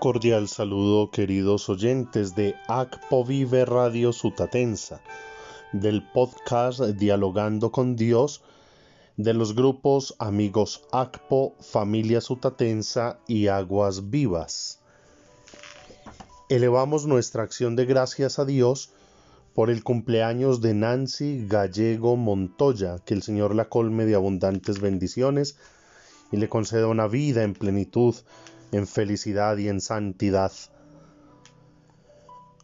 cordial saludo queridos oyentes de ACPO Vive Radio Sutatensa, del podcast Dialogando con Dios, de los grupos Amigos ACPO, Familia Sutatensa y Aguas Vivas. Elevamos nuestra acción de gracias a Dios por el cumpleaños de Nancy Gallego Montoya, que el Señor la colme de abundantes bendiciones y le conceda una vida en plenitud en felicidad y en santidad.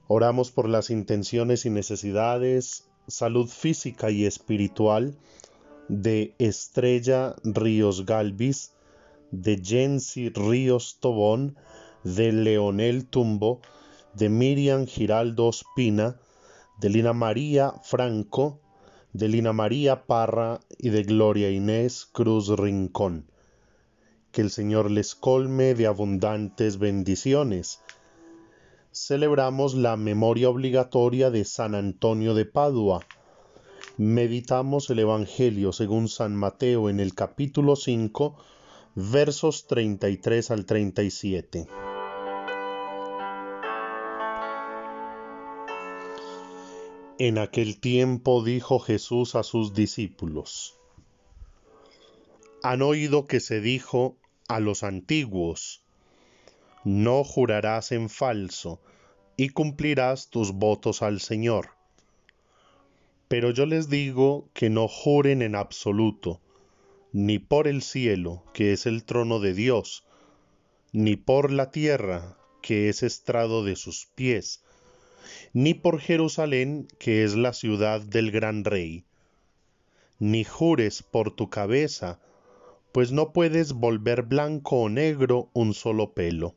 Oramos por las intenciones y necesidades, salud física y espiritual de Estrella Ríos Galvis, de Jensi Ríos Tobón, de Leonel Tumbo, de Miriam Giraldo Espina, de Lina María Franco, de Lina María Parra y de Gloria Inés Cruz Rincón que el Señor les colme de abundantes bendiciones. Celebramos la memoria obligatoria de San Antonio de Padua. Meditamos el Evangelio según San Mateo en el capítulo 5, versos 33 al 37. En aquel tiempo dijo Jesús a sus discípulos, han oído que se dijo a los antiguos, no jurarás en falso, y cumplirás tus votos al Señor. Pero yo les digo que no juren en absoluto, ni por el cielo, que es el trono de Dios, ni por la tierra, que es estrado de sus pies, ni por Jerusalén, que es la ciudad del gran rey, ni jures por tu cabeza, pues no puedes volver blanco o negro un solo pelo.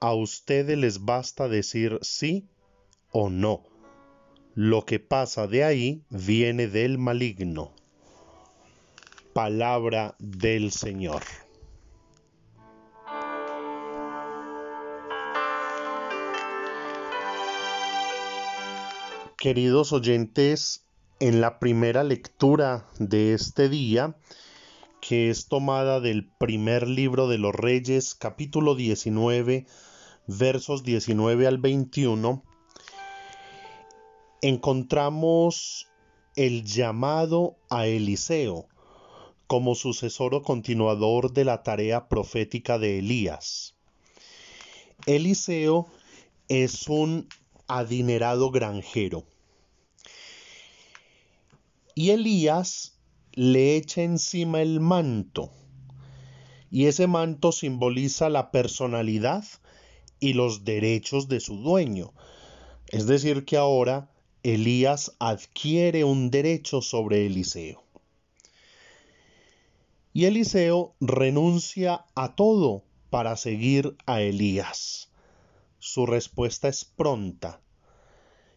A ustedes les basta decir sí o no. Lo que pasa de ahí viene del maligno. Palabra del Señor. Queridos oyentes, en la primera lectura de este día, que es tomada del primer libro de los Reyes, capítulo 19, versos 19 al 21, encontramos el llamado a Eliseo como sucesor o continuador de la tarea profética de Elías. Eliseo es un adinerado granjero y Elías le echa encima el manto. Y ese manto simboliza la personalidad y los derechos de su dueño. Es decir, que ahora Elías adquiere un derecho sobre Eliseo. Y Eliseo renuncia a todo para seguir a Elías. Su respuesta es pronta.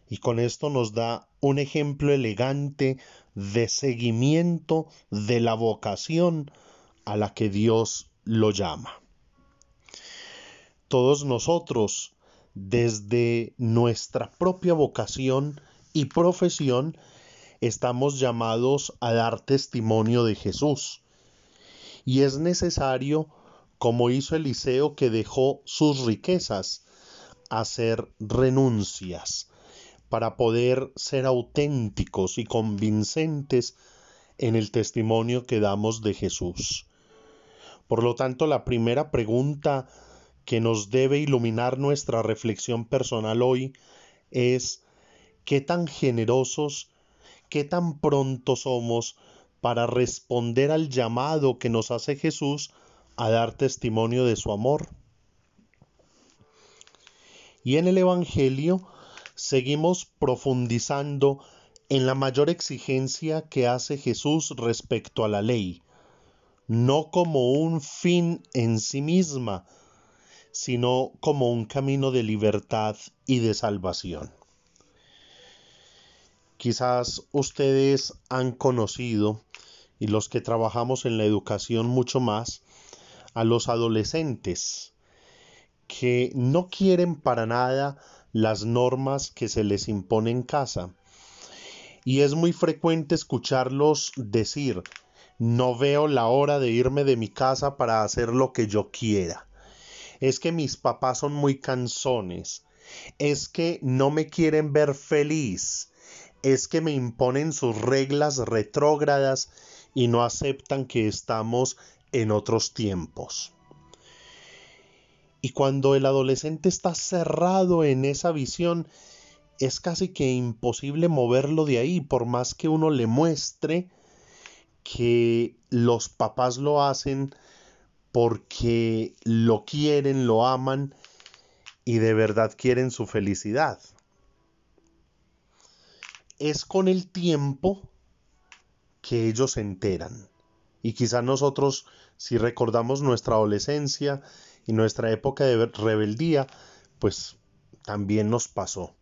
Y con esto nos da un ejemplo elegante de seguimiento de la vocación a la que Dios lo llama. Todos nosotros, desde nuestra propia vocación y profesión, estamos llamados a dar testimonio de Jesús. Y es necesario, como hizo Eliseo que dejó sus riquezas, hacer renuncias, para poder ser auténticos y convincentes en el testimonio que damos de Jesús. Por lo tanto, la primera pregunta que nos debe iluminar nuestra reflexión personal hoy es ¿qué tan generosos, qué tan pronto somos para responder al llamado que nos hace Jesús a dar testimonio de su amor? Y en el Evangelio seguimos profundizando en la mayor exigencia que hace Jesús respecto a la ley, no como un fin en sí misma, sino como un camino de libertad y de salvación. Quizás ustedes han conocido, y los que trabajamos en la educación mucho más, a los adolescentes que no quieren para nada las normas que se les impone en casa. Y es muy frecuente escucharlos decir, no veo la hora de irme de mi casa para hacer lo que yo quiera. es que mis papás son muy canzones, es que no me quieren ver feliz, es que me imponen sus reglas retrógradas y no aceptan que estamos en otros tiempos. Y cuando el adolescente está cerrado en esa visión, es casi que imposible moverlo de ahí, por más que uno le muestre que los papás lo hacen porque lo quieren, lo aman y de verdad quieren su felicidad. Es con el tiempo que ellos se enteran. Y quizá nosotros, si recordamos nuestra adolescencia y nuestra época de rebeldía, pues también nos pasó.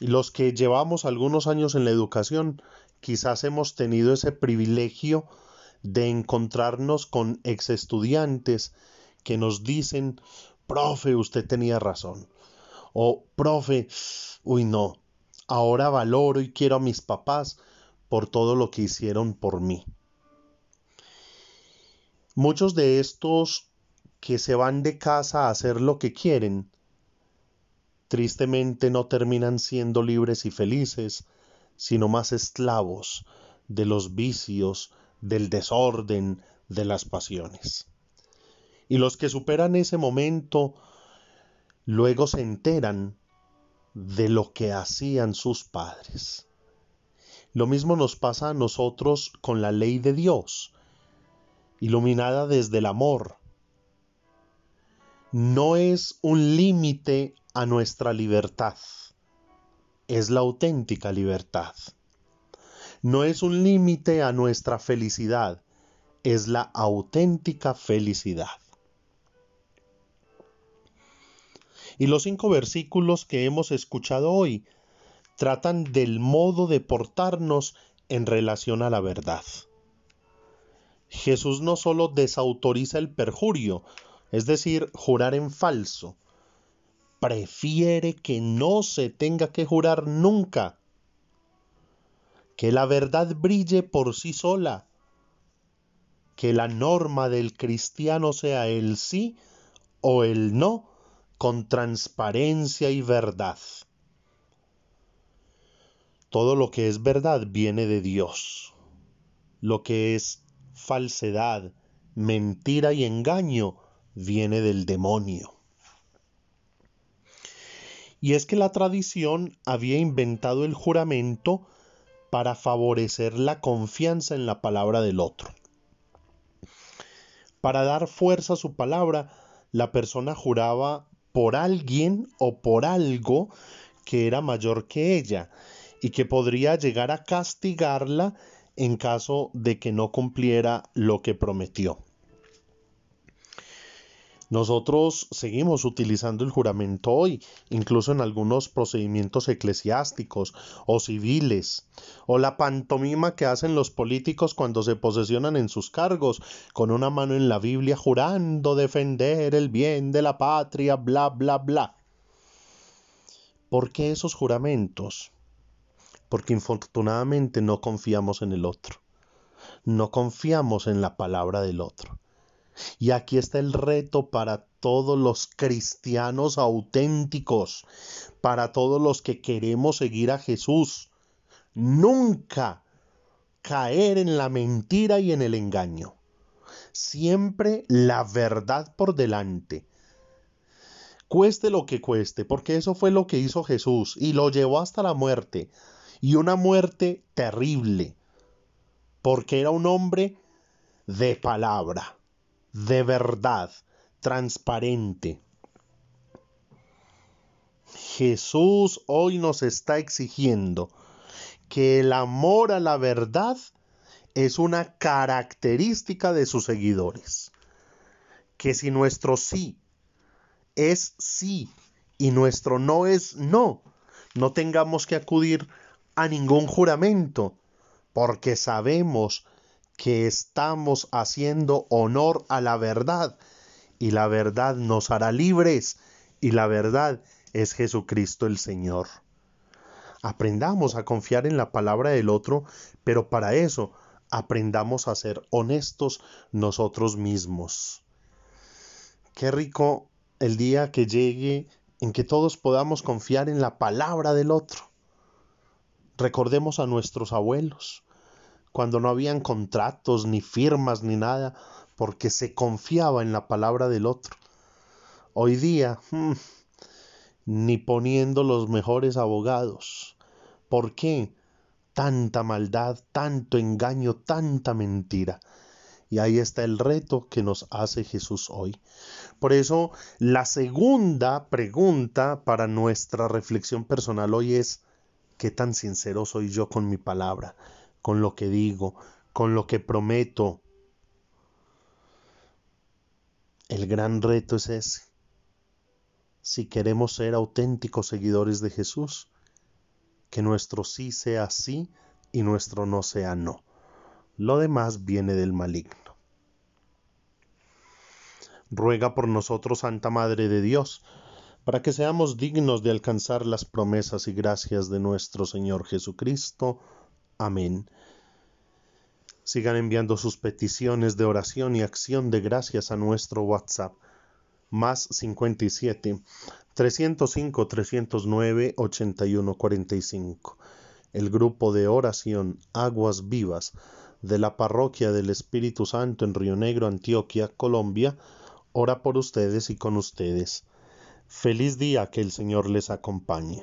Y los que llevamos algunos años en la educación, quizás hemos tenido ese privilegio de encontrarnos con ex estudiantes que nos dicen, profe, usted tenía razón. O, profe, uy no, ahora valoro y quiero a mis papás por todo lo que hicieron por mí. Muchos de estos que se van de casa a hacer lo que quieren, tristemente no terminan siendo libres y felices, sino más esclavos de los vicios, del desorden, de las pasiones. Y los que superan ese momento luego se enteran de lo que hacían sus padres. Lo mismo nos pasa a nosotros con la ley de Dios, iluminada desde el amor. No es un límite a nuestra libertad, es la auténtica libertad. No es un límite a nuestra felicidad, es la auténtica felicidad. Y los cinco versículos que hemos escuchado hoy tratan del modo de portarnos en relación a la verdad. Jesús no solo desautoriza el perjurio, es decir, jurar en falso, prefiere que no se tenga que jurar nunca, que la verdad brille por sí sola, que la norma del cristiano sea el sí o el no con transparencia y verdad. Todo lo que es verdad viene de Dios. Lo que es falsedad, mentira y engaño viene del demonio. Y es que la tradición había inventado el juramento para favorecer la confianza en la palabra del otro. Para dar fuerza a su palabra, la persona juraba por alguien o por algo que era mayor que ella y que podría llegar a castigarla en caso de que no cumpliera lo que prometió. Nosotros seguimos utilizando el juramento hoy, incluso en algunos procedimientos eclesiásticos o civiles, o la pantomima que hacen los políticos cuando se posesionan en sus cargos, con una mano en la Biblia jurando defender el bien de la patria, bla, bla, bla. ¿Por qué esos juramentos? Porque infortunadamente no confiamos en el otro, no confiamos en la palabra del otro y aquí está el reto para todos los cristianos auténticos, para todos los que queremos seguir a Jesús. Nunca caer en la mentira y en el engaño. Siempre la verdad por delante. Cueste lo que cueste, porque eso fue lo que hizo Jesús y lo llevó hasta la muerte. Y una muerte terrible, porque era un hombre de palabra de verdad, transparente. Jesús hoy nos está exigiendo que el amor a la verdad es una característica de sus seguidores. Que si nuestro sí es sí y nuestro no es no, no tengamos que acudir a ningún juramento, porque sabemos que estamos haciendo honor a la verdad y la verdad nos hará libres y la verdad es Jesucristo el Señor. Aprendamos a confiar en la palabra del otro, pero para eso aprendamos a ser honestos nosotros mismos. Qué rico el día que llegue en que todos podamos confiar en la palabra del otro. Recordemos a nuestros abuelos, cuando no habían contratos, ni firmas, ni nada, porque se confiaba en la palabra del otro. Hoy día, hmm, ni poniendo los mejores abogados. ¿Por qué? Tanta maldad, tanto engaño, tanta mentira. Y ahí está el reto que nos hace Jesús hoy. Por eso, la segunda pregunta para nuestra reflexión personal hoy es, ¿qué tan sincero soy yo con mi palabra, con lo que digo, con lo que prometo? El gran reto es ese. Si queremos ser auténticos seguidores de Jesús, que nuestro sí sea sí y nuestro no sea no. Lo demás viene del maligno ruega por nosotros, Santa Madre de Dios, para que seamos dignos de alcanzar las promesas y gracias de nuestro Señor Jesucristo. Amén. Sigan enviando sus peticiones de oración y acción de gracias a nuestro WhatsApp más 57 305 309 8145. El grupo de oración Aguas Vivas de la Parroquia del Espíritu Santo en Río Negro, Antioquia, Colombia, ora por ustedes y con ustedes. Feliz día, que el Señor les acompañe.